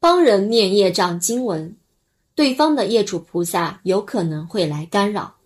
帮人念业障经文对方的业主菩萨有可能会来干扰。